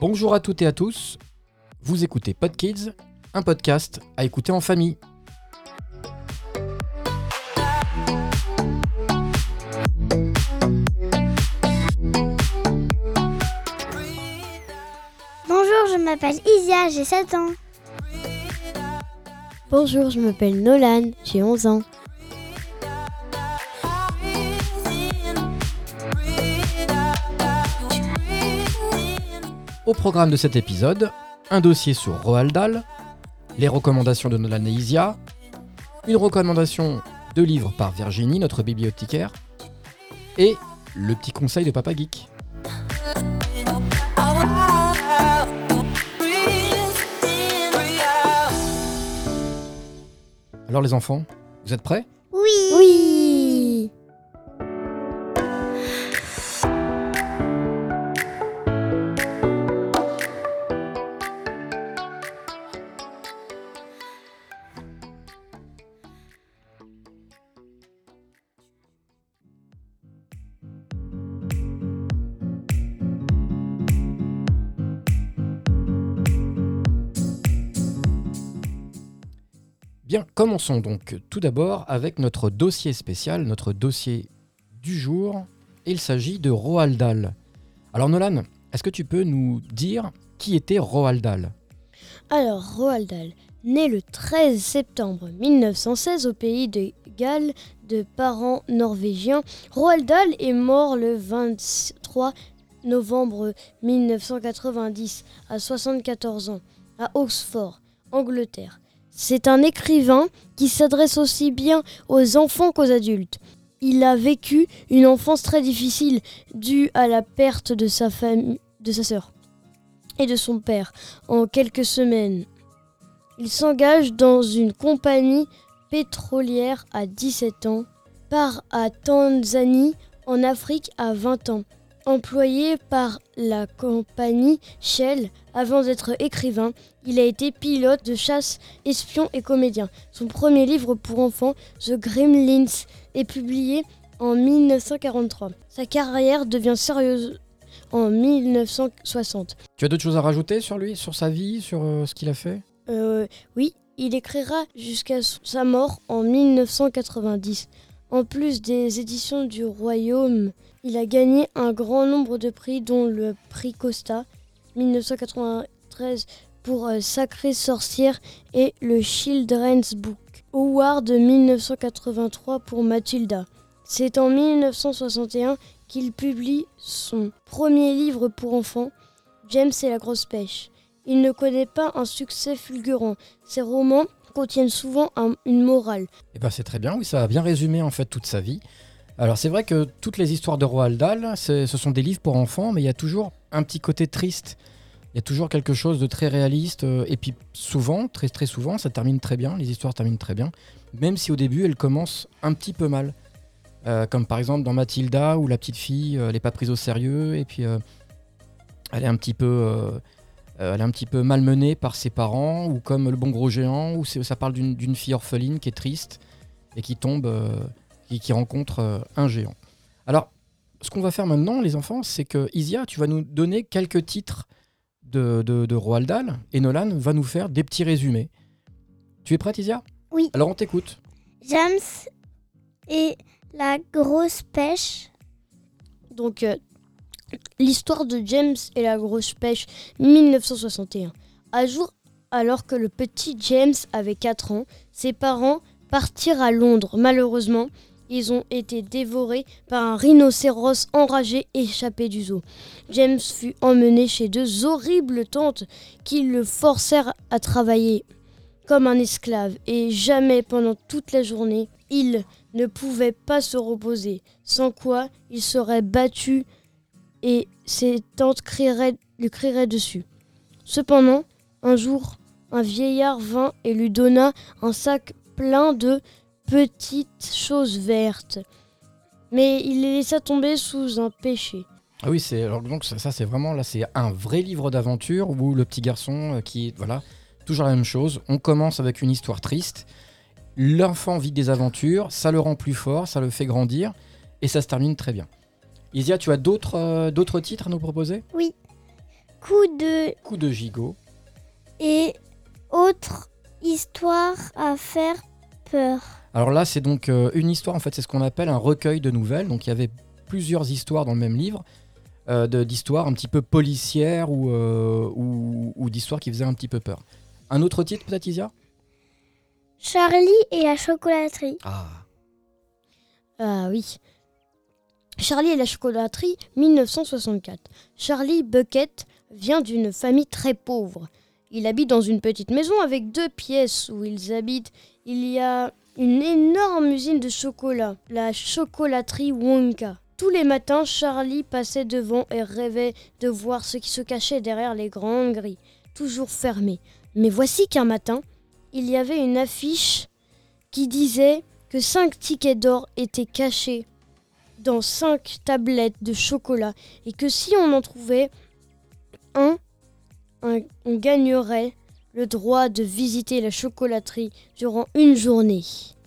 Bonjour à toutes et à tous. Vous écoutez PodKids, un podcast à écouter en famille. M'appelle Isia, j'ai 7 ans. Bonjour, je m'appelle Nolan, j'ai 11 ans. Au programme de cet épisode, un dossier sur Roald Dahl, les recommandations de Nolan et Isia, une recommandation de livres par Virginie, notre bibliothécaire, et le petit conseil de Papa Geek. Alors les enfants, vous êtes prêts? Bien, commençons donc tout d'abord avec notre dossier spécial, notre dossier du jour. Il s'agit de Roald Dahl. Alors Nolan, est-ce que tu peux nous dire qui était Roald Dahl Alors, Roald Dahl, né le 13 septembre 1916 au pays de Galles de parents norvégiens, Roald Dahl est mort le 23 novembre 1990 à 74 ans à Oxford, Angleterre. C'est un écrivain qui s'adresse aussi bien aux enfants qu'aux adultes. Il a vécu une enfance très difficile due à la perte de sa famille, de sa sœur et de son père en quelques semaines. Il s'engage dans une compagnie pétrolière à 17 ans, part à Tanzanie en Afrique à 20 ans. Employé par la compagnie Shell avant d'être écrivain, il a été pilote de chasse, espion et comédien. Son premier livre pour enfants, The Gremlins, est publié en 1943. Sa carrière devient sérieuse en 1960. Tu as d'autres choses à rajouter sur lui, sur sa vie, sur euh, ce qu'il a fait? Euh, oui, il écrira jusqu'à sa mort en 1990. En plus des éditions du Royaume, il a gagné un grand nombre de prix, dont le prix Costa 1993 pour euh, Sacrée sorcière et le Children's Book Award 1983 pour Mathilda. C'est en 1961 qu'il publie son premier livre pour enfants, James et la grosse pêche. Il ne connaît pas un succès fulgurant. Ses romans contiennent souvent un- une morale. Eh ben c'est très bien, oui, ça a bien résumé en fait toute sa vie. Alors c'est vrai que toutes les histoires de Roald Dahl, ce sont des livres pour enfants, mais il y a toujours un petit côté triste. Il y a toujours quelque chose de très réaliste, euh, et puis souvent, très très souvent, ça termine très bien, les histoires terminent très bien, même si au début elles commencent un petit peu mal. Euh, comme par exemple dans Mathilda, où la petite fille, euh, n'est pas prise au sérieux, et puis euh, elle est un petit peu... euh, elle est un petit peu malmenée par ses parents, ou comme Le Bon Gros Géant, où ça parle d'une fille orpheline qui est triste et qui tombe, euh, qui, qui rencontre euh, un géant. Alors, ce qu'on va faire maintenant, les enfants, c'est que Isia, tu vas nous donner quelques titres de, de, de Roald Dahl, et Nolan va nous faire des petits résumés. Tu es prête, Isia? Oui. Alors, on t'écoute. James et la grosse pêche. Donc, euh, l'histoire de James et la grosse pêche, 1961. À jour, alors que le petit James avait 4 ans, ses parents partirent à Londres. Malheureusement, ils ont été dévorés par un rhinocéros enragé échappé du zoo. James fut emmené chez deux horribles tantes qui le forcèrent à travailler comme un esclave et jamais pendant toute la journée il ne pouvait pas se reposer, sans quoi il serait battu et ses tantes crieraient, lui crieraient dessus. Cependant, un jour, un vieillard vint et lui donna un sac plein de petites choses vertes. Mais il les laissa tomber sous un péché. Ah oui, c'est donc ça, ça, c'est vraiment là, c'est un vrai livre d'aventure où le petit garçon euh, qui voilà toujours la même chose. On commence avec une histoire triste. L'enfant vit des aventures, ça le rend plus fort, ça le fait grandir, et ça se termine très bien. Isia, tu as d'autres euh, d'autres titres à nous proposer? Coup de Coup de gigot. et autre histoire à faire peur. Alors là, c'est donc euh, une histoire, en fait, c'est ce qu'on appelle un recueil de nouvelles. Donc il y avait plusieurs histoires dans le même livre, euh, de- d'histoires un petit peu policières ou, euh, ou, ou d'histoires qui faisaient un petit peu peur. Un autre titre peut-être, Isia? Charlie et la chocolaterie. Ah. Ah oui. Charlie et la chocolaterie, 1964. Charlie Bucket vient d'une famille très pauvre. Il habite dans une petite maison avec deux pièces où ils habitent. Il y a une énorme usine de chocolat, la chocolaterie Wonka. Tous les matins, Charlie passait devant et rêvait de voir ce qui se cachait derrière les grandes grilles, toujours fermées. Mais voici qu'un matin, il y avait une affiche qui disait que cinq tickets d'or étaient cachés dans cinq tablettes de chocolat et que si on en trouvait un, un- on gagnerait le droit de visiter la chocolaterie durant une journée.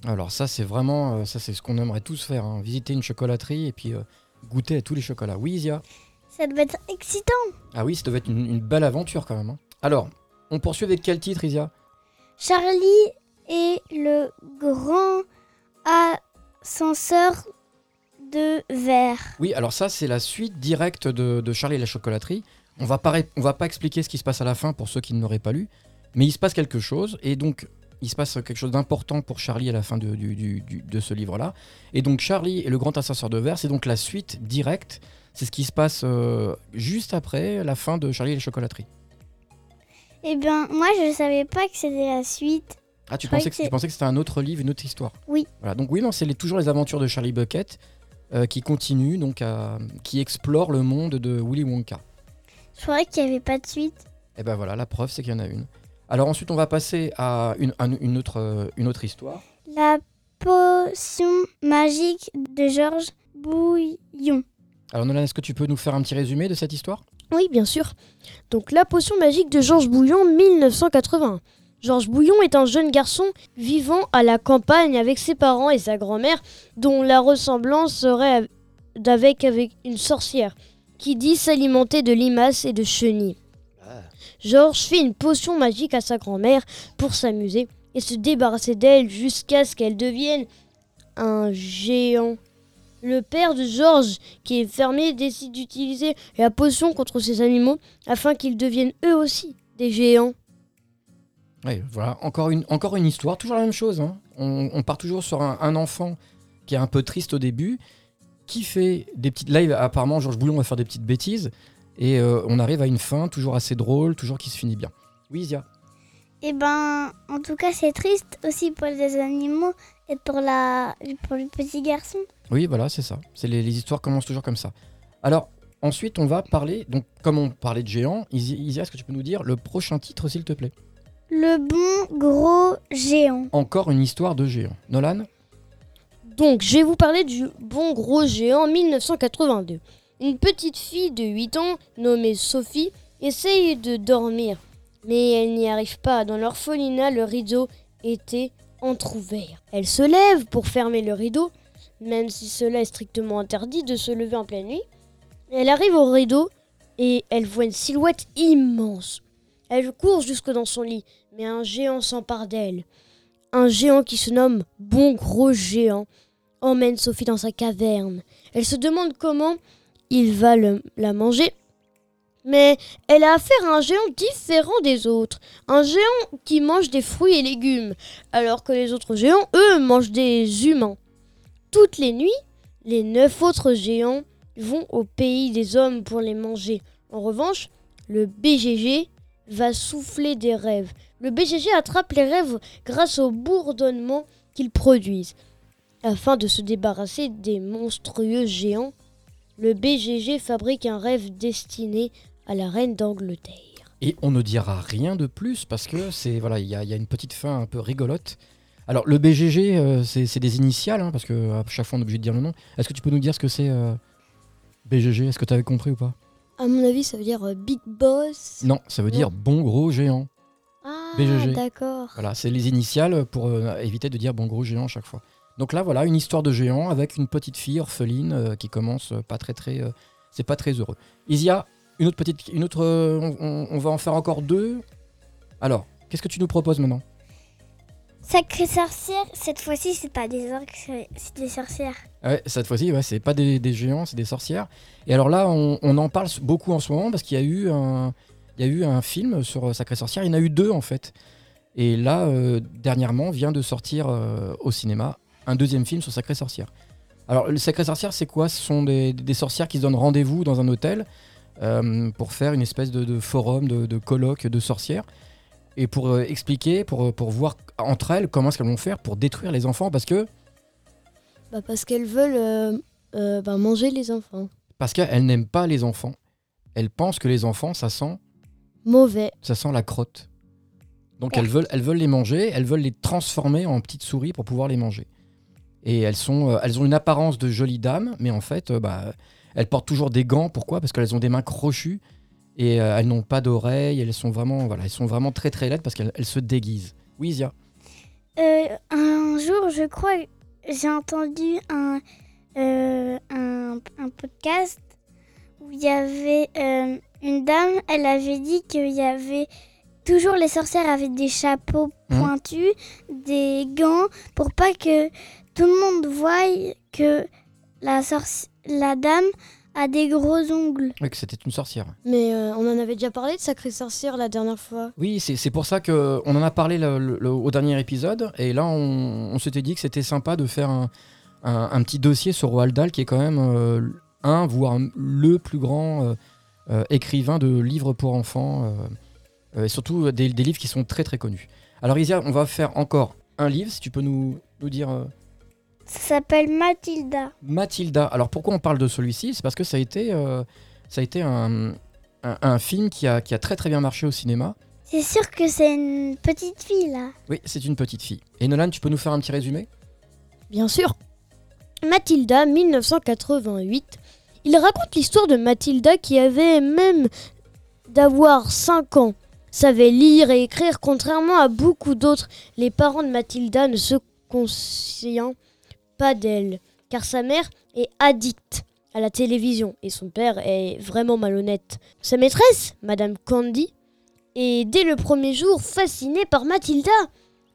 Alors ça, c'est vraiment, euh, ça c'est ce qu'on aimerait tous faire, hein. visiter une chocolaterie et puis euh, goûter à tous les chocolats. Oui, Isia? Ça doit être excitant. Ah oui, ça devait être une, une belle aventure quand même. hein. Alors, on poursuit avec quel titre, Isia? Charlie et le grand ascenseur de verre. Oui, alors ça, c'est la suite directe de, de Charlie et la chocolaterie. On va pas, on va pas expliquer ce qui se passe à la fin pour ceux qui ne l'auraient pas lu, mais il se passe quelque chose, et donc il se passe quelque chose d'important pour Charlie à la fin de, du- du- du- de ce livre-là. Et donc Charlie et le grand ascenseur de verre, c'est donc la suite directe, c'est ce qui se passe euh, juste après la fin de Charlie et la chocolaterie. Eh bien, moi, je savais pas que c'était la suite. Ah, tu pensais que que, tu c'est- pensais que c'était un autre livre, une autre histoire Oui. Voilà, donc oui, non, c'est toujours les aventures de Charlie Bucket euh, qui continuent, donc à- qui explorent le monde de Willy Wonka. Je croyais qu'il n'y avait pas de suite. Et ben voilà, la preuve, c'est qu'il y en a une. Alors ensuite, on va passer à une, un- une autre, euh, une autre histoire. La potion magique de Georges Bouillon. Alors Nolan, est-ce que tu peux nous faire un petit résumé de cette histoire? Oui, bien sûr. Donc la potion magique de Georges Bouillon, 1980. Georges Bouillon est un jeune garçon vivant à la campagne avec ses parents et sa grand-mère, dont la ressemblance serait av- d'avec avec une sorcière, qui dit s'alimenter de limaces et de chenilles. Georges fait une potion magique à sa grand-mère pour s'amuser et se débarrasser d'elle jusqu'à ce qu'elle devienne un géant. Le père de Georges, qui est fermier, décide d'utiliser la potion contre ces animaux afin qu'ils deviennent eux aussi des géants. Oui, voilà, encore une, encore une histoire, toujours la même chose. hein. On, on part toujours sur un, un enfant qui est un peu triste au début, qui fait des petites... Va- apparemment, Georges Bouillon va faire des petites bêtises, et euh, on arrive à une fin toujours assez drôle, toujours qui se finit bien. Oui, Zia Eh ben, en tout cas, c'est triste aussi pour les animaux et pour, la, pour le petit garçon. Oui, voilà, c'est ça. C'est les, les histoires commencent toujours comme ça. Alors, ensuite, on va parler, donc comme on parlait de géants, Isi- Isia, est-ce que tu peux nous dire le prochain titre, s'il te plaît? Le bon gros géant. Encore une histoire de géant. Nolan Donc, je vais vous parler du bon gros géant 1982. Une petite fille de 8 ans, nommée Sophie, essaye de dormir, mais elle n'y arrive pas. Dans l'orphelinat, le rideau était entr'ouvert. Elle se lève pour fermer le rideau, même si cela est strictement interdit de se lever en pleine nuit. Elle arrive au rideau et elle voit une silhouette immense. Elle court jusque dans son lit, mais un géant s'empare d'elle. Un géant qui se nomme Bon Gros Géant emmène Sophie dans sa caverne. Elle se demande comment il va la manger. Mais elle a affaire à un géant différent des autres. Un géant qui mange des fruits et légumes, alors que les autres géants, eux, mangent des humains. Toutes les nuits, les neuf autres géants vont au pays des hommes pour les manger. En revanche, le BGG va souffler des rêves. Le BGG attrape les rêves grâce au bourdonnement qu'ils produisent. Afin de se débarrasser des monstrueux géants, le BGG fabrique un rêve destiné à la reine d'Angleterre. Et on ne dira rien de plus parce que c'est voilà, il y, a il y a une petite fin un peu rigolote. Alors le BGG, euh, c'est c'est des initiales hein, parce que à chaque fois on est obligé de dire le nom. Est-ce que tu peux nous dire ce que c'est euh, BGG Est-ce que tu avais compris ou pas? À mon avis, ça veut dire euh, Big Boss. Non, ça veut dire bon gros géant. Ah, BGG. d'accord. Voilà, c'est les initiales pour euh, éviter de dire bon gros géant à chaque fois. Donc là, voilà, une histoire de géant avec une petite fille orpheline euh, qui commence euh, pas très très. c'est pas très heureux. Isia, une autre petite. Une autre, on, on- on va en faire encore deux. Alors, qu'est-ce que tu nous proposes maintenant? Sacrée sorcière, cette fois-ci, c'est pas des orques, c'est c'est des sorcières. Ouais, cette fois-ci, ouais, c'est pas des, des géants, c'est des sorcières. Et alors là, on, on en parle beaucoup en ce moment parce qu'il y a eu un, il y a eu un film sur euh, Sacré Sorcière. Il y en a eu deux en fait. Et là, euh, dernièrement, vient de sortir euh, au cinéma un deuxième film sur Sacré Sorcière. Alors, le Sacré Sorcière, c'est quoi? Ce sont des, des sorcières qui se donnent rendez-vous dans un hôtel euh, pour faire une espèce de, de forum, de, de colloque de sorcières. Et pour expliquer, pour, pour voir entre elles comment est-ce qu'elles vont faire pour détruire les enfants. Parce que Bah, parce qu'elles veulent bah, manger les enfants. Parce qu'elle n'aime pas les enfants. Elle pense que les enfants, ça sent, Mauvais. ça sent la crotte. Donc Ouais. elles veulent, elles veulent les manger, elles veulent les transformer en petites souris pour pouvoir les manger. Et elles, sont, euh, elles ont une apparence de jolies dames, mais en fait, euh, bah, elles portent toujours des gants. Pourquoi? Parce qu'elles ont des mains crochues et euh, elles n'ont pas d'oreilles. Elles sont vraiment, voilà, elles sont vraiment très très laides parce qu'elles elles se déguisent. Oui, Zia. Euh, un jour, je crois, j'ai entendu un, euh, un, un podcast où il y avait euh, une dame, elle avait dit qu'il y avait toujours les sorcières avaient des chapeaux Mhm. pointus, des gants, pour pas que tout le monde voie que la, sorci- la dame a des gros ongles. Oui, que c'était une sorcière. Mais euh, on en avait déjà parlé de Sacrée Sorcière la dernière fois. Oui, c'est pour ça qu'on en a parlé le- le- le- au dernier épisode. Et là, on, on s'était dit que c'était sympa de faire un, un- un petit dossier sur Roald Dahl, qui est quand même euh, un, voire le plus grand euh, écrivain de livres pour enfants. euh, euh, et surtout euh, des, des livres qui sont très très connus. Alors, Isia, on va faire encore un livre, si tu peux nous, nous dire. euh, Ça s'appelle Mathilda. Mathilda. Alors pourquoi on parle de celui-ci? C'est parce que ça a été, euh, ça a été un, un- un film qui a, qui a très très bien marché au cinéma. C'est sûr que c'est une petite fille là. Oui, c'est une petite fille. Et Nolan, tu peux nous faire un petit résumé? Bien sûr. Mathilda, 1988. Il raconte l'histoire de Mathilda qui avait même d'avoir 5 ans. Savait lire et écrire contrairement à beaucoup d'autres. Les parents de Mathilda ne se conscient pas d'elle, car sa mère est addicte à la télévision et son père est vraiment malhonnête. Sa maîtresse, Madame Candy, est dès le premier jour fascinée par Mathilda.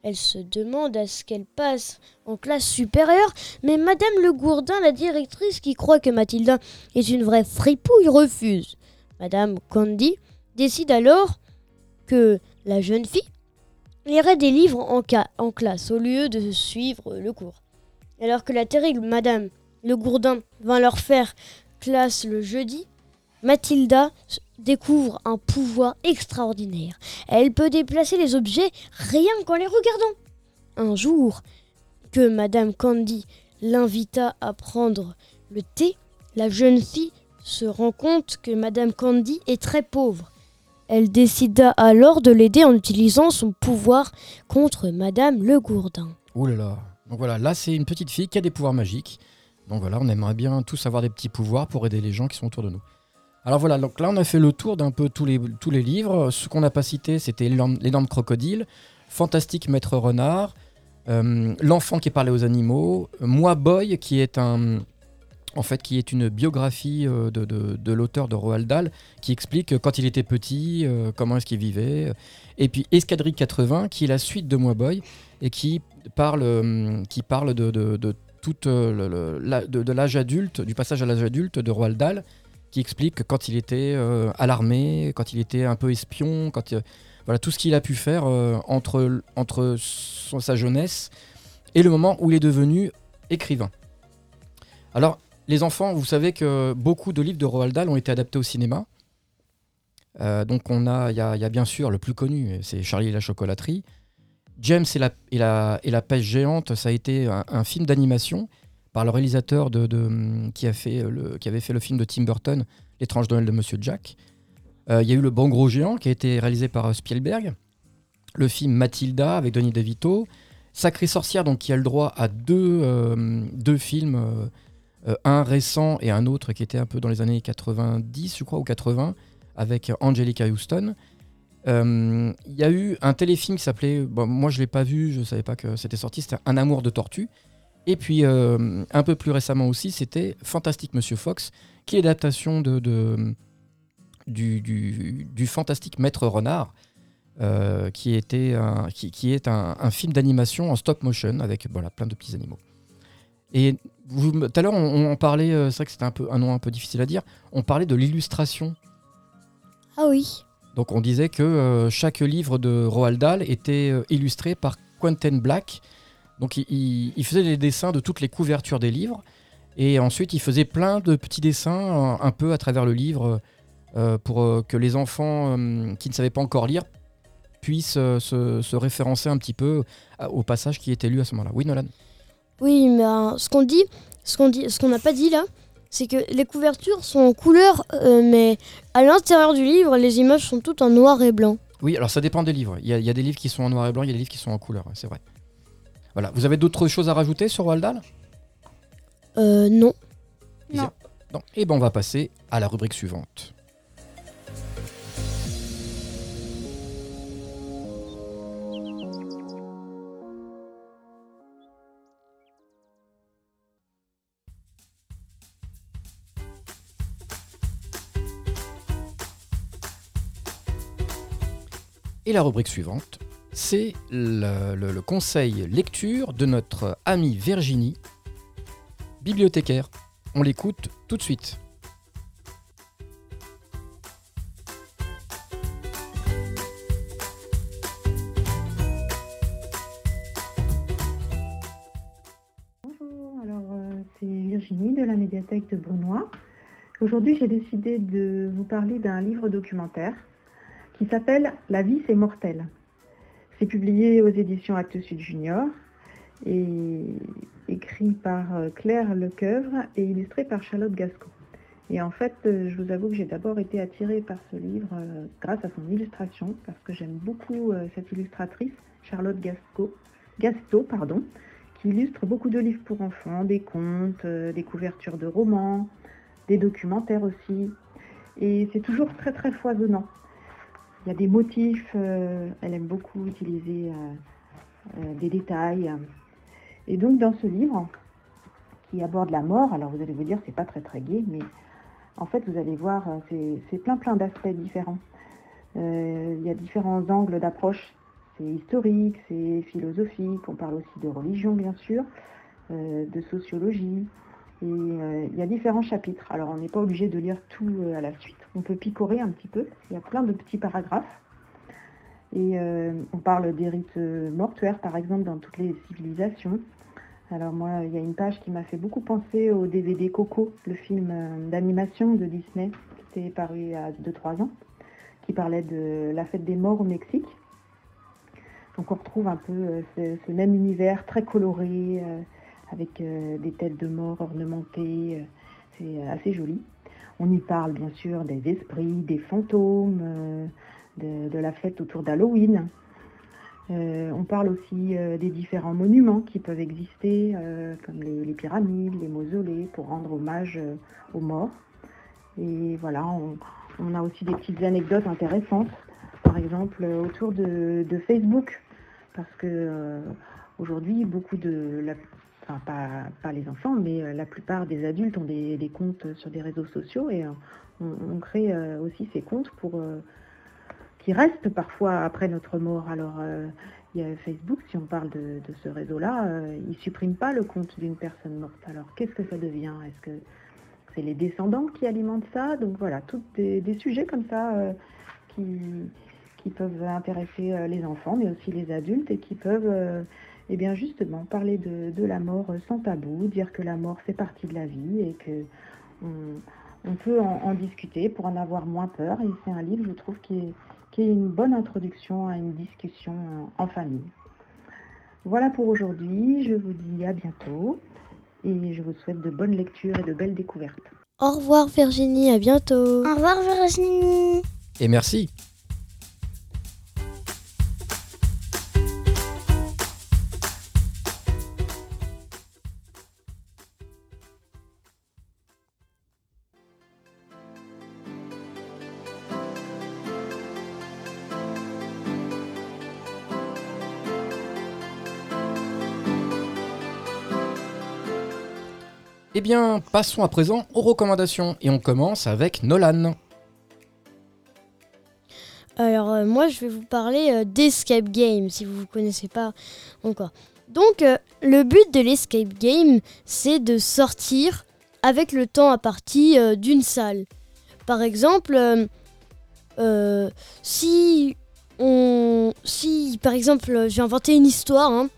Elle se demande à ce qu'elle passe en classe supérieure, mais Madame Le Gourdin, la directrice qui croit que Mathilda est une vraie fripouille, refuse. Madame Candy décide alors que la jeune fille lirait des livres en, classe au lieu de suivre le cours. Alors que la terrible Madame Le Gourdin vint leur faire classe le jeudi, Mathilda découvre un pouvoir extraordinaire. Elle peut déplacer les objets rien qu'en les regardant. Un jour, que Madame Candy l'invita à prendre le thé, la jeune fille se rend compte que Madame Candy est très pauvre. Elle décida alors de l'aider en utilisant son pouvoir contre Madame Le Gourdin. Ouh là là. Donc voilà, là c'est une petite fille qui a des pouvoirs magiques. Donc voilà, on aimerait bien tous avoir des petits pouvoirs pour aider les gens qui sont autour de nous. Alors voilà, donc là on a fait le tour d'un peu tous les, tous les livres. Ce qu'on n'a pas cité, c'était L'énorme crocodile, Fantastique Maître Renard, euh, L'enfant qui parlait aux animaux, Moi Boy, qui est un, en fait, qui est une biographie euh, de, de- l'auteur de Roald Dahl, qui explique euh, quand il était petit, comment est-ce qu'il vivait. Et puis Escadrille 80, qui est la suite de Moi Boy, et qui parle, qui parle de, de, toute, de l'âge adulte, du passage à l'âge adulte de Roald Dahl, qui explique que quand il était euh, à l'armée, quand il était un peu espion, quand il- voilà tout ce qu'il a pu faire euh, entre, entre sa jeunesse et le moment où il est devenu écrivain. Alors, les enfants, vous savez que beaucoup de livres de Roald Dahl ont été adaptés au cinéma. Euh, donc on a, il y, a- bien sûr le plus connu, c'est Charlie et la chocolaterie. James et la, et la, pêche géante, ça a été un film d'animation par le réalisateur de, qui, a fait le, qui avait fait le film de Tim Burton, L'étrange Noël de Monsieur Jack. Euh, Il y a eu Le Bon Gros Géant qui a été réalisé par euh, Spielberg. Le film Mathilda avec Denis DeVito. Sacrée Sorcière, donc qui a le droit à deux, euh, deux films, un récent et un autre qui était un peu dans les années 90, je crois, ou 80, avec Angelica Houston. Il y a eu un téléfilm qui s'appelait, bon, moi je l'ai pas vu, je savais pas que c'était sorti, c'était Un amour de tortue. Et puis euh, un peu plus récemment aussi, c'était Fantastique Monsieur Fox, qui est l'adaptation de, de- du, du- du fantastique Maître Renard, euh, qui, était un, qui, qui est un, un film d'animation en stop motion avec voilà, plein de petits animaux. Et tout à l'heure, on, on parlait, euh, c'est vrai que c'était un, peu, un nom un peu difficile à dire, on parlait de l'illustration Ah oui. donc on disait que euh, chaque livre de Roald Dahl était illustré par Quentin Black. Donc il, faisait les dessins de toutes les couvertures des livres. Et ensuite il faisait plein de petits dessins euh, un peu à travers le livre euh, pour euh, que les enfants euh, qui ne savaient pas encore lire puissent euh, se, se référencer un petit peu au passage qui était lu à ce moment-là. Oui Nolan Oui, mais euh, ce qu'on dit, ce qu'on dit, ce qu'on n'a pas dit là, c'est que les couvertures sont en couleur, euh, mais à l'intérieur du livre, les images sont toutes en noir et blanc. Oui, alors ça dépend des livres. Il y, a, il y a des livres qui sont en noir et blanc, il y a des livres qui sont en couleur, c'est vrai. Voilà, vous avez d'autres choses à rajouter sur Roald Dahl Euh, non. Non. Non. Et ben on va passer à la rubrique suivante. Et la rubrique suivante, c'est le, conseil lecture de notre amie Virginie, bibliothécaire. On l'écoute tout de suite. Bonjour, alors euh, c'est Virginie de la médiathèque de Brunois. Aujourd'hui, j'ai décidé de vous parler d'un livre documentaire qui s'appelle La vie, c'est mortel. C'est publié aux éditions Actes Sud Junior et écrit par euh, Claire Lecoeuvre et illustré par Charlotte Gasco. Et en fait, euh, je vous avoue que j'ai d'abord été attirée par ce livre euh, grâce à son illustration, parce que j'aime beaucoup cette illustratrice, Charlotte Gasco, Gasto, pardon, qui illustre beaucoup de livres pour enfants, des contes, des couvertures de romans, des documentaires aussi. Et c'est toujours très très foisonnant. Il y a des motifs, euh, elle aime beaucoup utiliser euh, euh, des détails. Et donc dans ce livre, qui aborde la mort, alors vous allez vous dire c'est pas très très gai, mais en fait vous allez voir, c'est- plein plein d'aspects différents. Il y a différents angles d'approche c'est historique, c'est philosophique, on parle aussi de religion bien sûr, de sociologie. Et il y a différents chapitres. Alors on n'est pas obligé de lire tout à la suite. On peut picorer un petit peu. Il y a plein de petits paragraphes. Et euh, on parle des rites euh, mortuaires par exemple dans toutes les civilisations. Alors moi, il y a une page qui m'a fait beaucoup penser au DVD Coco, le film euh, d'animation de Disney qui était paru il y a 2-3 ans, qui parlait de la fête des morts au Mexique. Donc on retrouve un peu ce, même univers très coloré, avec des têtes de mort ornementées. c'est assez joli. On y parle bien sûr des esprits, des fantômes, euh, de, la fête autour d'Halloween. Euh, on parle aussi euh, des différents monuments qui peuvent exister, comme les, pyramides, les mausolées, pour rendre hommage aux morts. Et voilà, on, a aussi des petites anecdotes intéressantes, par exemple autour de, Facebook, parce que aujourd'hui, beaucoup de, la, enfin pas, pas les enfants, mais euh, la plupart des adultes ont des, comptes sur des réseaux sociaux et euh, on, crée euh, aussi ces comptes pour qui restent parfois après notre mort. Alors, il y a Facebook, si on parle de, ce réseau-là, il ne supprime pas le compte d'une personne morte. Alors, qu'est-ce que ça devient? Est-ce que c'est les descendants qui alimentent ça? Donc voilà, tous des, des sujets comme ça qui, qui peuvent intéresser les enfants, mais aussi les adultes, et qui peuvent, eh bien justement, parler de, de la mort sans tabou, dire que la mort fait partie de la vie et que on, on peut en, en discuter pour en avoir moins peur. Et c'est un livre, je trouve, qui est, qui est une bonne introduction à une discussion en en famille. Voilà pour aujourd'hui, je vous dis à bientôt et je vous souhaite de bonnes lectures et de belles découvertes. Au revoir Virginie, à bientôt. Au revoir Virginie. Et merci. Eh bien, passons à présent aux recommandations et on commence avec Nolan. Alors euh, moi je vais vous parler euh, d'Escape Game si vous ne connaissez pas encore. Donc euh, le but de l'Escape Game c'est de sortir avec le temps à partie d'une salle. Par exemple, si on, si par exemple j'ai inventé une histoire, hein.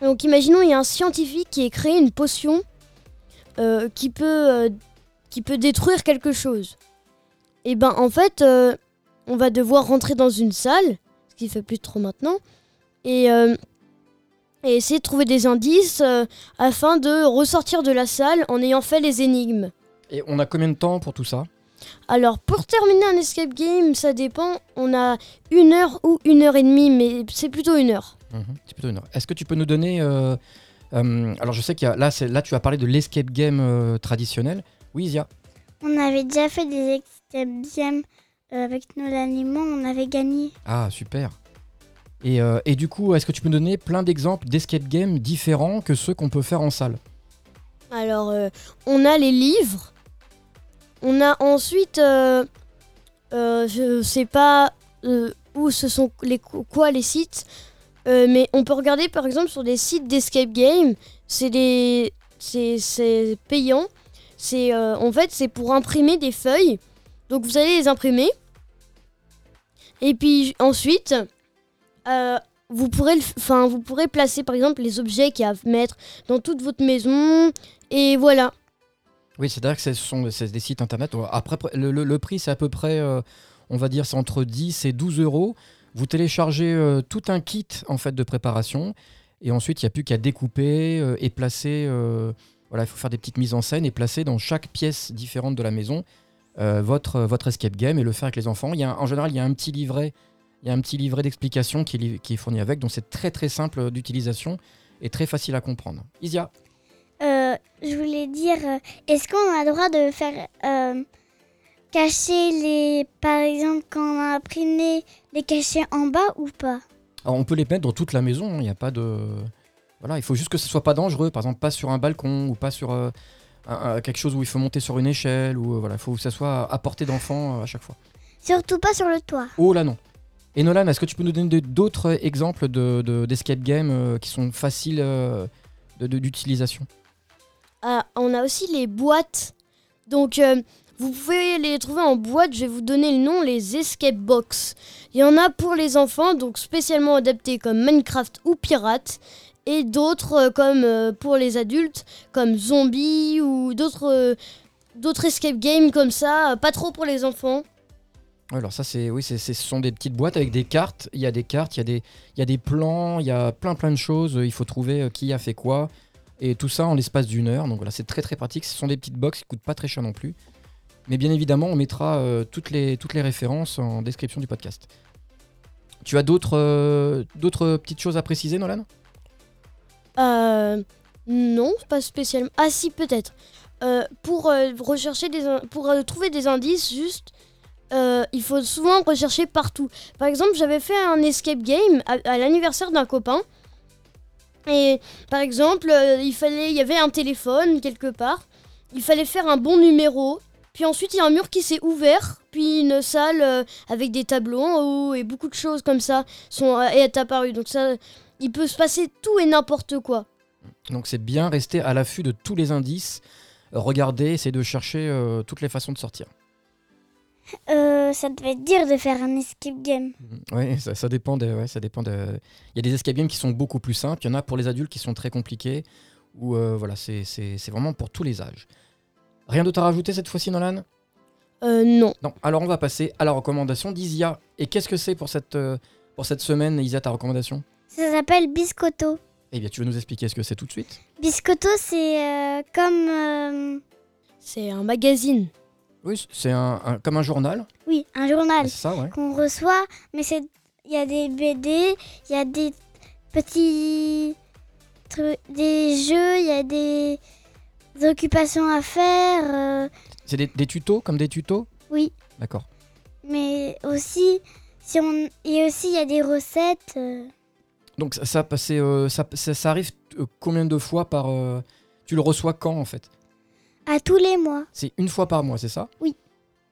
donc imaginons il y a un scientifique qui a créé une potion euh, qui peut euh, qui peut détruire quelque chose. Et ben en fait euh, on va devoir rentrer dans une salle, ce qui fait plus trop maintenant, et, et essayer de trouver des indices afin de ressortir de la salle en ayant fait les énigmes. Et on a combien de temps pour tout ça? Alors pour terminer un escape game, ça dépend, on a une heure ou une heure et demie, mais c'est plutôt une heure. Mhm, C'est plutôt une heure. Est-ce que tu peux nous donner... euh, euh, alors je sais qu'il y a... Là, c'est- là tu as parlé de l'escape game euh, traditionnel. Oui, Isia On avait déjà fait des escape games euh, avec et moi, on avait gagné. Ah, super. Et, euh, et du coup, est-ce que tu peux nous donner plein d'exemples d'escape games différents que ceux qu'on peut faire en salle? Alors euh, on a les livres, on a ensuite, euh, euh, je sais pas euh, où ce sont les quoi les sites, euh, mais on peut regarder par exemple sur des sites d'escape game, c'est des c'est payant, c'est euh, en fait c'est pour imprimer des feuilles, donc vous allez les imprimer et puis ensuite euh, vous pourrez, enfin vous pourrez placer par exemple les objets qu'il y a à mettre dans toute votre maison et voilà. Oui, c'est-à-dire que ce sont des sites internet. Après, le, le- le prix, c'est à peu près, on va dire, c'est entre 10 et 12 euros. Vous téléchargez euh, tout un kit en fait de préparation. Et ensuite, il n'y a plus qu'à découper euh, et placer. euh, voilà, il faut faire des petites mises en scène et placer dans chaque pièce différente de la maison votre, votre escape game et le faire avec les enfants. Il y a, en général, il y a un petit livret, il y a un petit livret d'explication qui, est fourni avec. Donc, c'est très très simple d'utilisation et très facile à comprendre. Isia? Je voulais dire, est-ce qu'on a le droit de faire cacher les, par exemple, quand on a imprimé les cacher en bas ou pas Alors, on peut les mettre dans toute la maison, hein, il n'y a pas de... Voilà, il faut juste que ce soit pas dangereux, par exemple pas sur un balcon ou pas sur euh, un- un- quelque chose où il faut monter sur une échelle, ou euh, voilà, il faut que ça soit à portée d'enfant euh, à chaque fois. Surtout pas sur le toit. Oh là non Et Nolan, est-ce que tu peux nous donner d'autres exemples de- de- d'escape game euh, qui sont faciles euh, de- de- d'utilisation? Ah, on a aussi les boîtes. Donc, euh, vous pouvez les trouver en boîte. Je vais vous donner le nom, les escape box. Il y en a pour les enfants, donc spécialement adaptés comme Minecraft ou Pirate. Et d'autres euh, comme euh, pour les adultes, comme Zombie ou d'autres euh, d'autres escape games comme ça. Pas trop pour les enfants. Alors ça, c'est oui, ce sont des petites boîtes avec des cartes. Il y a des cartes, il y a des, il y a des plans, il y a plein plein de choses. Il faut trouver qui a fait quoi. Et tout ça en l'espace d'une heure. Donc voilà, c'est très très pratique. Ce sont des petites box qui coûtent pas très cher non plus. Mais bien évidemment, on mettra euh, toutes, les, toutes les références en description du podcast. Tu as d'autres euh, petites choses à préciser, Nolan? Euh, non, pas spécialement. Ah si, peut-être. Euh, pour rechercher des pour trouver des indices, juste, il faut souvent rechercher partout. Par exemple, j'avais fait un escape game à, à l'anniversaire d'un copain. Et par exemple, il fallait, il y avait un téléphone quelque part. Il fallait faire un bon numéro. Puis ensuite, il y a un mur qui s'est ouvert. Puis une salle euh, avec des tableaux en haut et beaucoup de choses comme ça sont euh, est apparues. Donc ça, il peut se passer tout et n'importe quoi. Donc c'est bien rester à l'affût de tous les indices. Regarder, essayer de chercher euh, toutes les façons de sortir. Euh, ça devait être dur de faire un escape game. Oui, ça, ça dépend. De, ouais, ça dépend de... Il y a des escape games qui sont beaucoup plus simples. Il y en a pour les adultes qui sont très compliqués. Ou euh, voilà, c'est c'est- c'est vraiment pour tous les âges. Rien d'autre à rajouter cette fois-ci, Nolan? Euh, non. Non. Alors on va passer à la recommandation d'Isia. Et qu'est-ce que c'est pour cette, euh, pour cette semaine, Isia, ta recommandation? Ça s'appelle Biscotto. Eh bien, tu veux nous expliquer ce que c'est tout de suite? Biscotto, c'est euh, comme... euh, C'est un magazine. Oui, c'est un, un- comme un journal. oui, un journal. C'est ça, ouais. qu'on reçoit, mais c'est il y a des BD, il y a des petits trucs, des jeux, il y a des occupations à faire, euh, C'est des, des tutos, comme des tutos oui, D'accord. mais aussi si on et aussi il y a des recettes. euh, Donc ça, ça, euh, ça, ça, ça arrive combien de fois par... tu le reçois quand en fait? À tous les mois. C'est une fois par mois, c'est ça? Oui.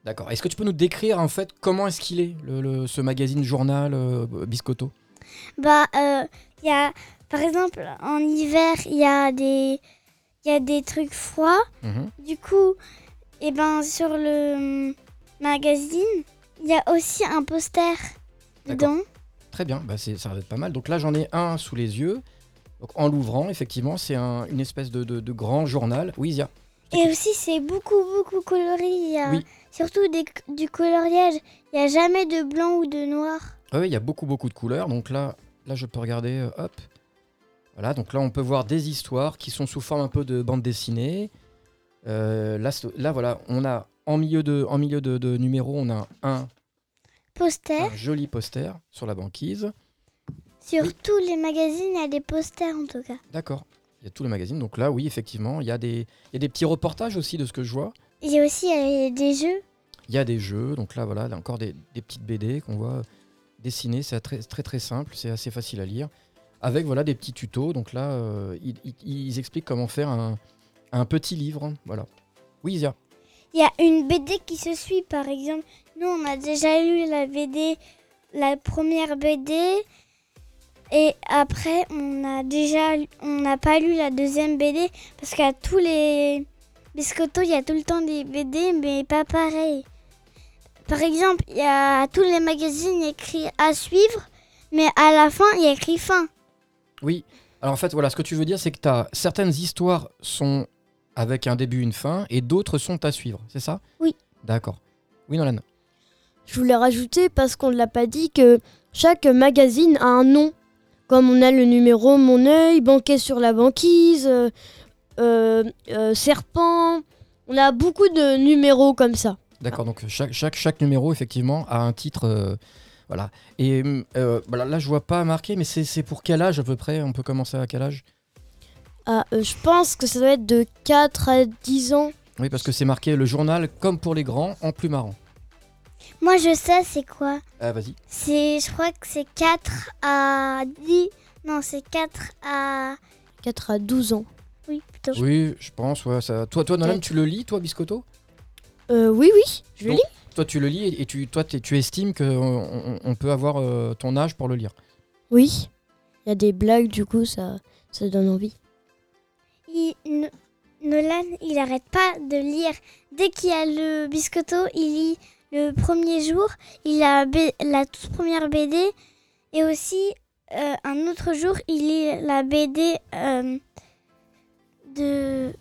D'accord. Est-ce que tu peux nous décrire en fait comment est-ce qu'il est, le, le- ce magazine journal euh, Biscotto? Bah, euh, il y a, par exemple, en hiver, il y a des, il y a des trucs froids. Mhm. Du coup, et ben sur le hum, magazine, il y a aussi un poster dedans. Très bien, bah c'est- ça va être pas mal. Donc là, j'en ai un sous les yeux. Donc, en l'ouvrant, effectivement, c'est un- une espèce de, de- de grand journal. Oui, Zia Et aussi, c'est beaucoup, beaucoup coloré. Il y a Oui. surtout des- du coloriage. Il n'y a jamais de blanc ou de noir. Ah oui, il y a beaucoup, beaucoup de couleurs. Donc là, là je peux regarder, euh, hop. Voilà, donc là, on peut voir des histoires qui sont sous forme un peu de bande dessinée. Euh, là, là, voilà, on a en milieu de, en milieu de, de numéro, on a un, Poster. un joli poster sur la banquise. Sur Oui. tous les magazines, il y a des posters en tout cas. D'accord. Il y a tous les magazines. Donc là, oui, effectivement, il y, a des, il y a des petits reportages aussi de ce que je vois. Il y a aussi euh, des jeux. Il y a des jeux. Donc là, voilà, là, encore des, des petites BD qu'on voit dessinées. C'est très, très, très simple. C'est assez facile à lire. Avec voilà, des petits tutos. Donc là, euh, ils, expliquent comment faire un, un petit livre. Voilà. Oui, Zia. Il y a une BD qui se suit, par exemple. Nous, on a déjà lu la BD, la première BD. Et après, on a déjà, on n'a pas lu la deuxième BD parce qu'à tous les biscottos, il y a tout le temps des BD, mais pas pareil. Par exemple, il y a tous les magazines écrit à suivre, mais à la fin, il y a écrit fin. Oui. Alors en fait, voilà, ce que tu veux dire, c'est que t'as certaines histoires sont avec un début, une fin, et d'autres sont à suivre. C'est ça? Oui. D'accord. Oui, Nolan. Je voulais rajouter, parce qu'on ne l'a pas dit, que chaque magazine a un nom. Comme on a le numéro Mon œil, Banquet sur la banquise, euh, euh, euh, Serpent. On a beaucoup de numéros comme ça. D'accord, donc chaque, chaque, chaque numéro, effectivement, a un titre. Voilà. Et euh, voilà, là, je vois pas marqué, mais c'est pour quel âge à peu près? On peut commencer à quel âge? Ah, euh, je pense que ça doit être de 4 à 10 ans. Oui, parce que c'est marqué le journal comme pour les grands, en plus marrant. Moi, je sais, c'est quoi? Ah, vas-y. C'est, je crois que c'est 4 à 10. Non, c'est 4 à. 4 à 12 ans. Oui, plutôt. Oui, je pense. Ouais, ça... Toi, toi Nolan, tu le lis, toi, Biscotto? Euh, oui, oui, je le lis. Toi, tu le lis et, tu, toi, t'es- tu estimes qu'on on, on peut avoir euh, ton âge pour le lire? Oui. Il y a des blagues, du coup, ça, ça donne envie. Il- No- Nolan, il arrête pas de lire. Dès qu'il y a le biscotto, il lit le premier jour. Il a la toute première BD. Et aussi, euh, un autre jour, il lit la BD euh, de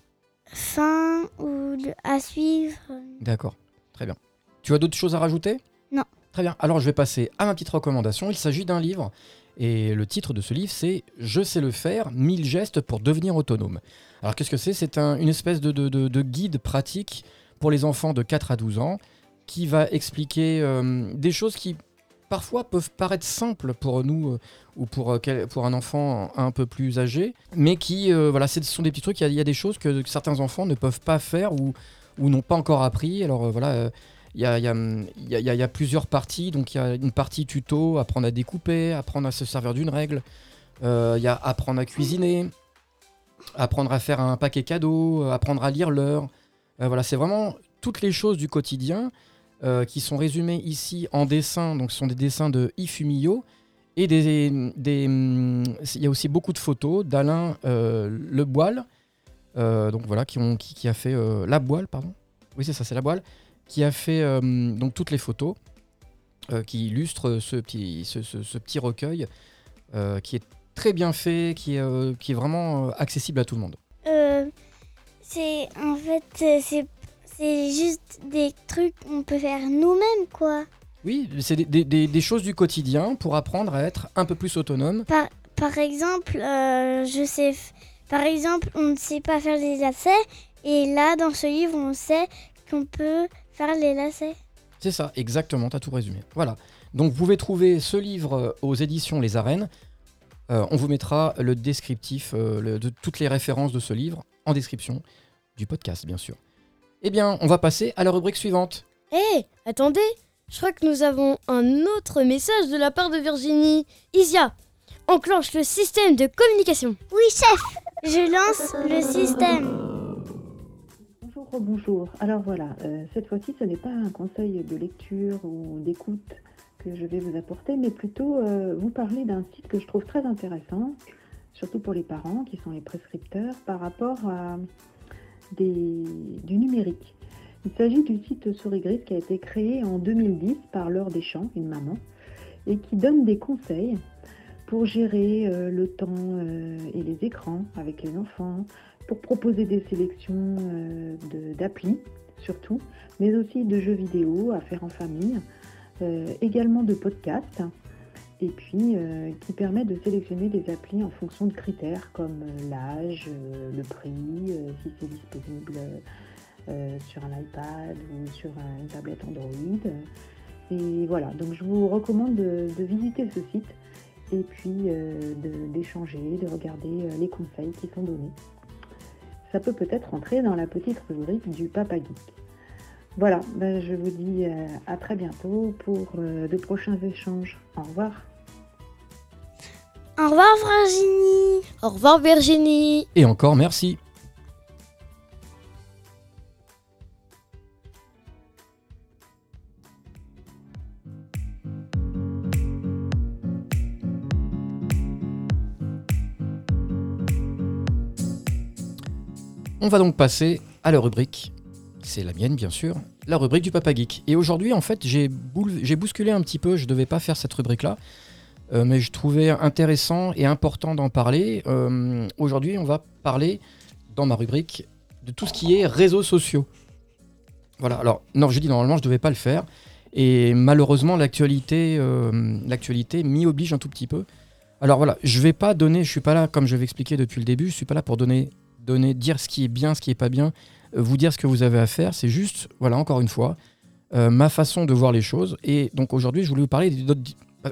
fin ou de- à suivre. D'accord, très bien. Tu as d'autres choses à rajouter? Non. Très bien. Alors je vais passer à ma petite recommandation. Il s'agit d'un livre et le titre de ce livre c'est Je sais le faire, 1000 gestes pour devenir autonome. Alors qu'est-ce que c'est? C'est un- une espèce de, de- de- de guide pratique pour les enfants de 4 à 12 ans qui va expliquer euh, des choses qui parfois peuvent paraître simples pour nous euh, ou pour, euh, quel- pour un enfant un peu plus âgé, mais qui, voilà, ce sont des petits trucs, il y a- il y, a des choses que certains enfants ne peuvent pas faire ou, ou n'ont pas encore appris. Alors voilà, il y, a, plusieurs parties. Donc il y a une partie tuto, apprendre à découper, apprendre à se servir d'une règle. Euh, Il y a apprendre à cuisiner, apprendre à faire un paquet cadeau, euh, apprendre à lire l'heure. Euh, voilà, c'est vraiment toutes les choses du quotidien qui sont résumées ici en dessins. Donc ce sont des dessins de Ifumio. Et des, hum, il y a aussi beaucoup de photos d'Alain Leboile, euh, donc voilà, qui, qui, a fait la boile, pardon. Oui, c'est ça, c'est la boile, qui a fait euh, donc toutes les photos euh, qui illustrent ce petit, ce, ce- ce petit recueil euh, qui est très bien fait, qui est, qui est vraiment accessible à tout le monde. C'est en fait c'est c'est juste des trucs qu'on peut faire nous-mêmes quoi. Oui, c'est des, des- des- des choses du quotidien pour apprendre à être un peu plus autonome. Par, par exemple, euh, je sais par exemple, on ne sait pas faire les lacets et là dans ce livre, on sait qu'on peut faire les lacets. C'est ça, exactement, t'as tout résumé. Voilà. Donc vous pouvez trouver ce livre euh, aux éditions Les Arènes. Euh, on vous mettra le descriptif euh, le- de toutes les références de ce livre en description du podcast, bien sûr. Eh bien, on va passer à la rubrique suivante. Hé, attendez, je crois que nous avons un autre message de la part de Virginie. Isia, enclenche le système de communication. Oui, chef. Je lance le système. Bonjour. Alors voilà, euh, cette fois-ci, ce n'est pas un conseil de lecture ou d'écoute que je vais vous apporter, mais plutôt euh, vous parler d'un site que je trouve très intéressant, surtout pour les parents qui sont les prescripteurs, par rapport à du numérique. Il s'agit du site Souris Grise qui a été créé en 2010 par Laure Deschamps, une maman, et qui donne des conseils pour gérer euh, le temps et les écrans avec les enfants, pour proposer des sélections euh, d'applis surtout, mais aussi de jeux vidéo à faire en famille, également de podcasts, et puis qui permet de sélectionner des applis en fonction de critères comme l'âge, le prix, si c'est disponible sur un iPad ou sur une tablette Android. Et voilà, donc je vous recommande de visiter ce site et puis euh, d'échanger, de, regarder euh, les conseils qui sont donnés. Ça peut peut-être entrer dans la petite rubrique du Papa Geek. Voilà, ben, je vous dis euh, à très bientôt pour de prochains échanges. Au revoir. Au revoir Virginie. Au revoir Virginie. Et encore merci. On va donc passer à la rubrique, c'est la mienne bien sûr, la rubrique du Papa Geek. Et aujourd'hui, en fait, j'ai bousculé un petit peu, je ne devais pas faire cette rubrique-là, euh, mais je trouvais intéressant et important d'en parler. Euh, aujourd'hui, on va parler, dans ma rubrique, de tout ce qui est réseaux sociaux. Voilà, alors, non, je dis normalement, je ne devais pas le faire. Et malheureusement, l'actualité euh, l'actualité m'y oblige un tout petit peu. Alors voilà, je ne vais pas donner, je suis pas là, comme je vais expliquer depuis le début, je suis pas là pour donner dire ce qui est bien, ce qui est pas bien, euh, vous dire ce que vous avez à faire. C'est juste, voilà, encore une fois, euh, ma façon de voir les choses. Et donc aujourd'hui, je voulais vous parler d'autres.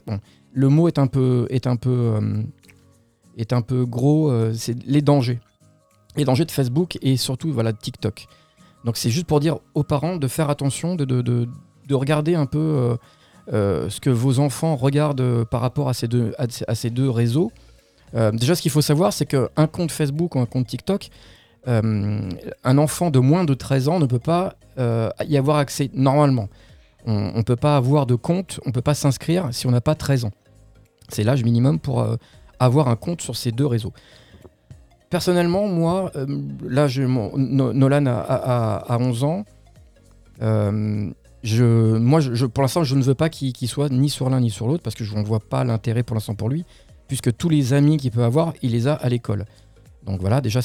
Bon, le mot est un peu, est un peu, euh, est un peu gros. c'est les dangers, les dangers de Facebook et surtout voilà de TikTok. Donc c'est juste pour dire aux parents de faire attention, de, de, de, de regarder un peu ce que vos enfants regardent par rapport à ces deux, à ces deux réseaux. Euh, déjà, ce qu'il faut savoir, c'est qu'un compte Facebook ou un compte TikTok, euh, un enfant de moins de 13 ans ne peut pas euh, y avoir accès normalement. On ne peut pas avoir de compte, on ne peut pas s'inscrire si on n'a pas 13 ans. C'est l'âge minimum pour avoir un compte sur ces deux réseaux. Personnellement, moi, là, Nolan a, 11 ans. moi, pour l'instant, je ne veux pas qu'il soit ni sur l'un ni sur l'autre parce que je ne vois pas l'intérêt pour l'instant pour lui puisque tous les amis qu'il peut avoir, il les a à l'école. Donc voilà, déjà,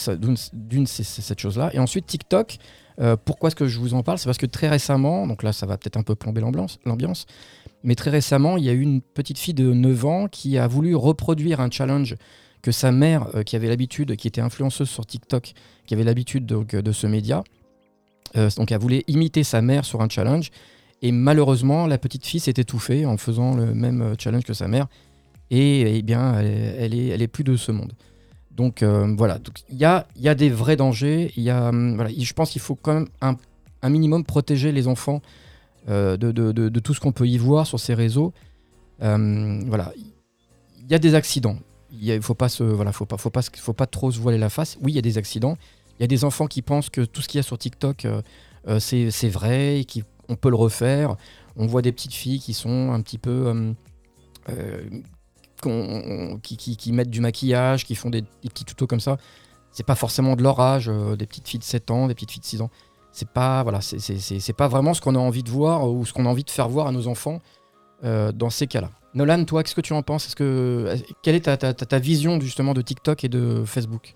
d'une, c'est cette chose-là. Et ensuite, TikTok, euh, pourquoi est-ce que je vous en parle? C'est parce que très récemment, donc là, ça va peut-être un peu plomber l'ambiance, mais très récemment, il y a eu une petite fille de 9 ans qui a voulu reproduire un challenge que sa mère, euh, qui avait l'habitude, qui était influenceuse sur TikTok, qui avait l'habitude de ce média, euh, donc elle voulait imiter sa mère sur un challenge. Et malheureusement, la petite fille s'est étouffée en faisant le même challenge que sa mère et eh bien, elle, est, elle est plus de ce monde. Donc euh, voilà, il y a, des vrais dangers. Hum, je pense qu'il faut quand même un, minimum protéger les enfants euh, de, tout ce qu'on peut y voir sur ces réseaux. Euh, voilà, il y a des accidents. Il ne faut faut pas, faut pas, faut pas trop se voiler la face. Oui, il y a des accidents. Il y a des enfants qui pensent que tout ce qu'il y a sur TikTok, c'est vrai, qu'on peut le refaire. On voit des petites filles qui sont un petit peu qui, mettent du maquillage, qui font des, petits tutos comme ça. C'est pas forcément de leur âge, euh, des petites filles de 7 ans, des petites filles de 6 ans. C'est pas, voilà, pas vraiment ce qu'on a envie de voir ou ce qu'on a envie de faire voir à nos enfants euh, dans ces cas-là. Nolan, toi, qu'est-ce que tu en penses? Que, Quelle est ta, ta, vision justement de TikTok et de Facebook?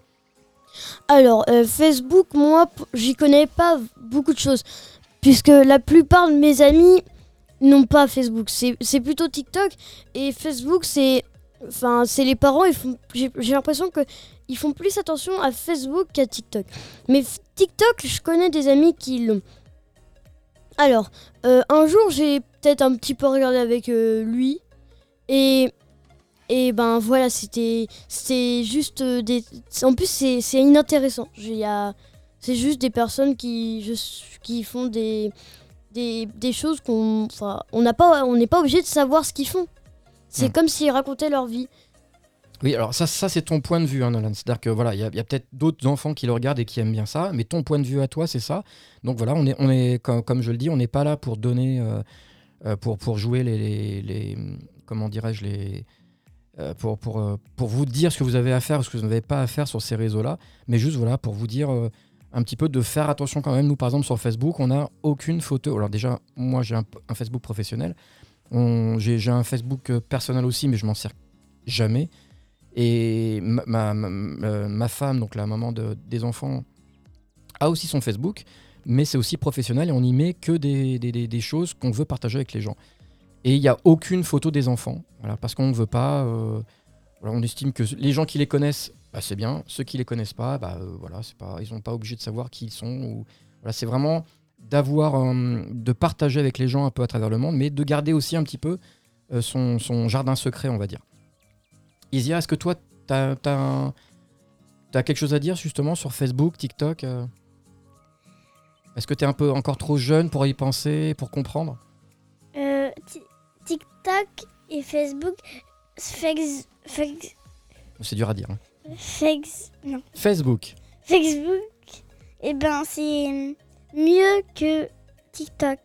Alors, euh, Facebook, moi, j'y connais pas beaucoup de choses. Puisque la plupart de mes amis n'ont pas Facebook. C'est plutôt TikTok. Et Facebook, c'est Enfin, c'est les parents, ils font. J'ai l'impression que ils font plus attention à Facebook qu'à TikTok. Mais TikTok, je connais des amis qui l'ont. Alors, euh, un jour, j'ai peut-être un petit peu regardé avec euh, lui. Et. Et ben voilà, c'était. C'est juste euh, des. En plus, c'est inintéressant. C'est juste des personnes qui, qui font des. Des, des choses qu'on. Enfin, on n'est pas, on pas obligé de savoir ce qu'ils font. C'est mm. comme s'ils racontaient leur vie. Oui, alors ça, ça c'est ton point de vue, hein, Nolan. C'est-à-dire que voilà, il y a, peut-être d'autres enfants qui le regardent et qui aiment bien ça, mais ton point de vue à toi, c'est ça. Donc voilà, on est, on est comme, comme je le dis, on n'est pas là pour donner, euh, euh, pour, pour jouer les, les, les- comment dirais-je, les, euh, pour, pour, euh, pour vous dire ce que vous avez à faire, ce que vous n'avez pas à faire sur ces réseaux-là, mais juste voilà, pour vous dire un petit peu de faire attention quand même. Nous, par exemple, sur Facebook, on n'a aucune photo. Alors déjà, moi, j'ai un, un Facebook professionnel. J'ai un Facebook euh, personnel aussi, mais je m'en sers jamais. Et ma, ma, femme, donc la maman de- des enfants, a aussi son Facebook, mais c'est aussi professionnel et on n'y met que des, des- choses qu'on veut partager avec les gens. Et il n'y a aucune photo des enfants, voilà, parce qu'on ne veut pas. euh, on estime que les gens qui les connaissent, bah, c'est bien. Ceux qui les connaissent pas, bah, euh, voilà, pas, ils sont pas obligés de savoir qui ils sont. Ou, voilà, c'est vraiment d'avoir, euh, de partager avec les gens un peu à travers le monde, mais de garder aussi un petit peu euh, son, son jardin secret, on va dire. Isia, est-ce que toi, tu as, quelque chose à dire justement sur Facebook, TikTok euh? Est-ce que tu es un peu encore trop jeune pour y penser, pour comprendre? Euh, Ti- TikTok et Facebook, Fex, Fex, C'est dur à dire. hein. Fex- non, Facebook. Facebook, eh ben c'est mieux que TikTok.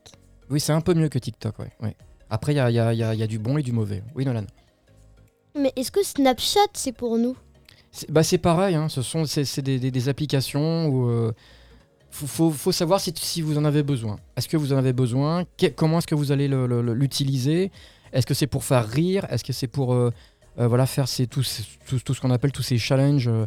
Oui, c'est un peu mieux que TikTok, ouais. ouais. Après, il y a, il y a- il y a- il y a du bon et du mauvais. Oui, Nolan. Mais est-ce que Snapchat, c'est pour nous? C'est bah, c'est pareil, hein, ce sont c'est, des, des- des applications où euh, faut, faut- faut savoir si, si vous en avez besoin. Est-ce que vous en avez besoin? Que- Comment est-ce que vous allez le- le- le- l'utiliser? Est-ce que c'est pour faire rire? Est-ce que c'est pour euh, euh, voilà, faire ces, tout, ces- tout- tout ce qu'on appelle tous ces challenges euh,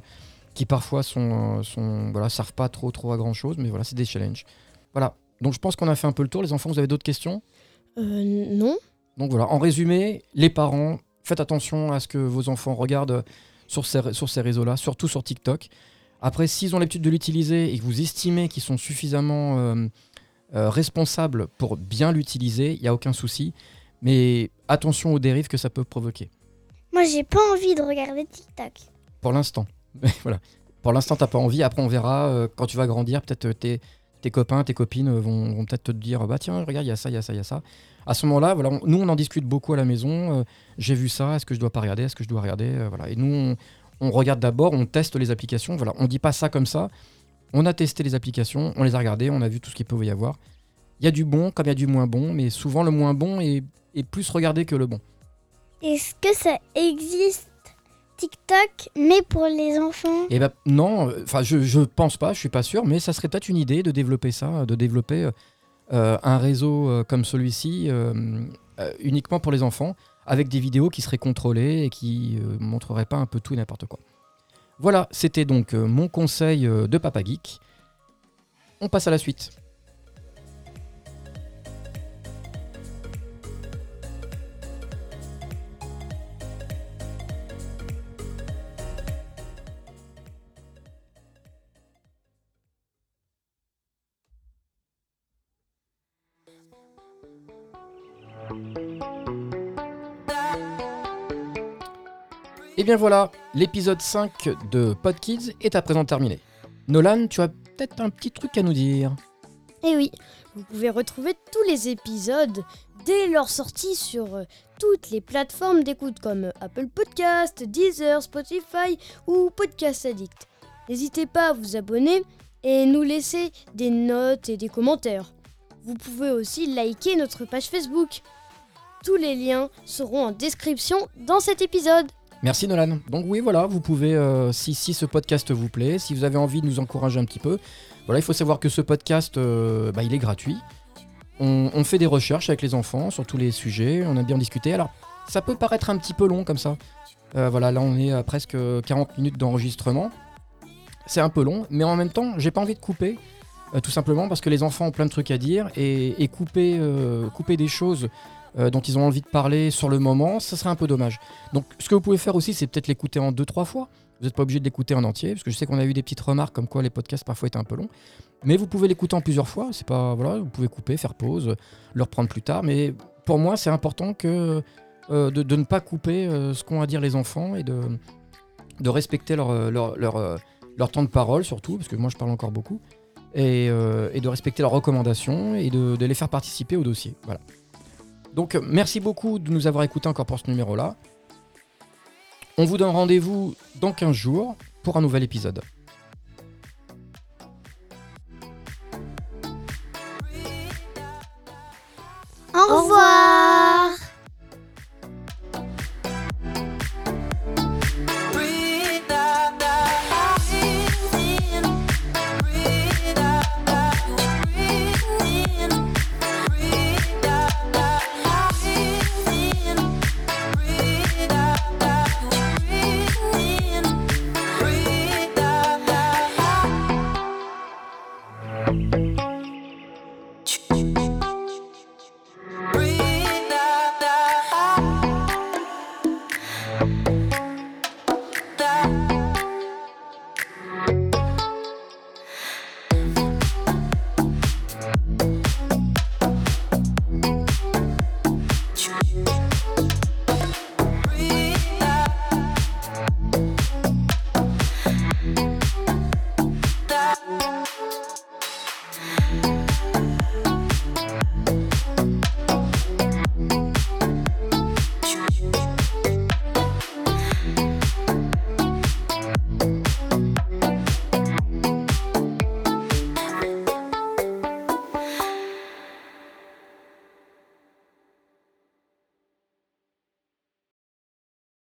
qui parfois sont, euh, sont voilà, servent pas trop, trop à grand chose, mais voilà, c'est des challenges. Voilà. Donc je pense qu'on a fait un peu le tour. Les enfants, vous avez d'autres questions? Euh, non. donc voilà, en résumé, les parents, faites attention à ce que vos enfants regardent sur ces, sur ces réseaux-là, surtout sur TikTok. Après, s'ils ont l'habitude de l'utiliser et que vous estimez qu'ils sont suffisamment euh, euh, responsables pour bien l'utiliser, il n'y a aucun souci. Mais attention aux dérives que ça peut provoquer. Moi, j'ai pas envie de regarder TikTok. Pour l'instant. voilà. Pour l'instant, t'as pas envie. Après, on verra euh, quand tu vas grandir. Peut-être euh, tes, copains, tes copines euh, vont, vont peut-être te dire bah tiens, regarde, il y a ça, il y a ça, il y a ça. À ce moment-là, voilà, nous on en discute beaucoup à la maison. J'ai vu ça. Est-ce que je dois pas regarder? Est-ce que je dois regarder? Voilà. Et nous, on, regarde d'abord, on teste les applications. Voilà. On dit pas ça comme ça. On a testé les applications, on les a regardées, on a vu tout ce qu'il peut y avoir. Il y a du bon comme il y a du moins bon, mais souvent le moins bon est plus regardé que le bon. Est-ce que ça existe? TikTok, mais pour les enfants Eh ben non, enfin je, je pense pas, je suis pas sûr, mais ça serait peut-être une idée de développer ça, de développer euh, un réseau euh, comme celui-ci euh, uniquement pour les enfants, avec des vidéos qui seraient contrôlées et qui montreraient pas un peu tout et n'importe quoi. Voilà, c'était donc mon conseil de Papa Geek. On passe à la suite. Bien voilà, l'épisode 5 de Podkids est à présent terminé. Nolan, tu as peut-être un petit truc à nous dire. Et oui, vous pouvez retrouver tous les épisodes dès leur sortie sur euh, toutes les plateformes d'écoute comme Apple Podcast, Deezer, Spotify ou Podcast Addict. N'hésitez pas à vous abonner et nous laisser des notes et des commentaires. Vous pouvez aussi liker notre page Facebook. Tous les liens seront en description dans cet épisode. Merci Nolan. Donc oui, voilà, vous pouvez, euh, si, ce podcast vous plaît, si vous avez envie de nous encourager un petit peu, voilà, il faut savoir que ce podcast, euh, bah, il est gratuit. On, fait des recherches avec les enfants sur tous les sujets, on a bien discuté. Alors, ça peut paraître un petit peu long comme ça. Euh, voilà, là on est à presque 40 minutes d'enregistrement. C'est un peu long, mais en même temps, j'ai pas envie de couper, tout simplement parce que les enfants ont plein de trucs à dire et, et couper, couper des choses euh, dont ils ont envie de parler sur le moment, ça serait un peu dommage. Donc ce que vous pouvez faire aussi, c'est peut-être l'écouter en deux, trois fois. Vous n'êtes pas obligé de l'écouter en entier, parce que je sais qu'on a eu des petites remarques comme quoi les podcasts parfois étaient un peu longs. Mais vous pouvez l'écouter en plusieurs fois. C'est pas voilà, vous pouvez couper, faire pause, le reprendre plus tard. Mais pour moi, c'est important que euh, de, ne pas couper euh, ce qu'ont à dire les enfants et de, respecter leur, temps de parole surtout, parce que moi je parle encore beaucoup, et, et de respecter leurs recommandations et de, de les faire participer au dossier. Voilà. Donc euh, merci beaucoup de nous avoir écoutés encore pour ce numéro-là. On vous donne rendez-vous dans 15 jours pour un nouvel épisode. Au revoir.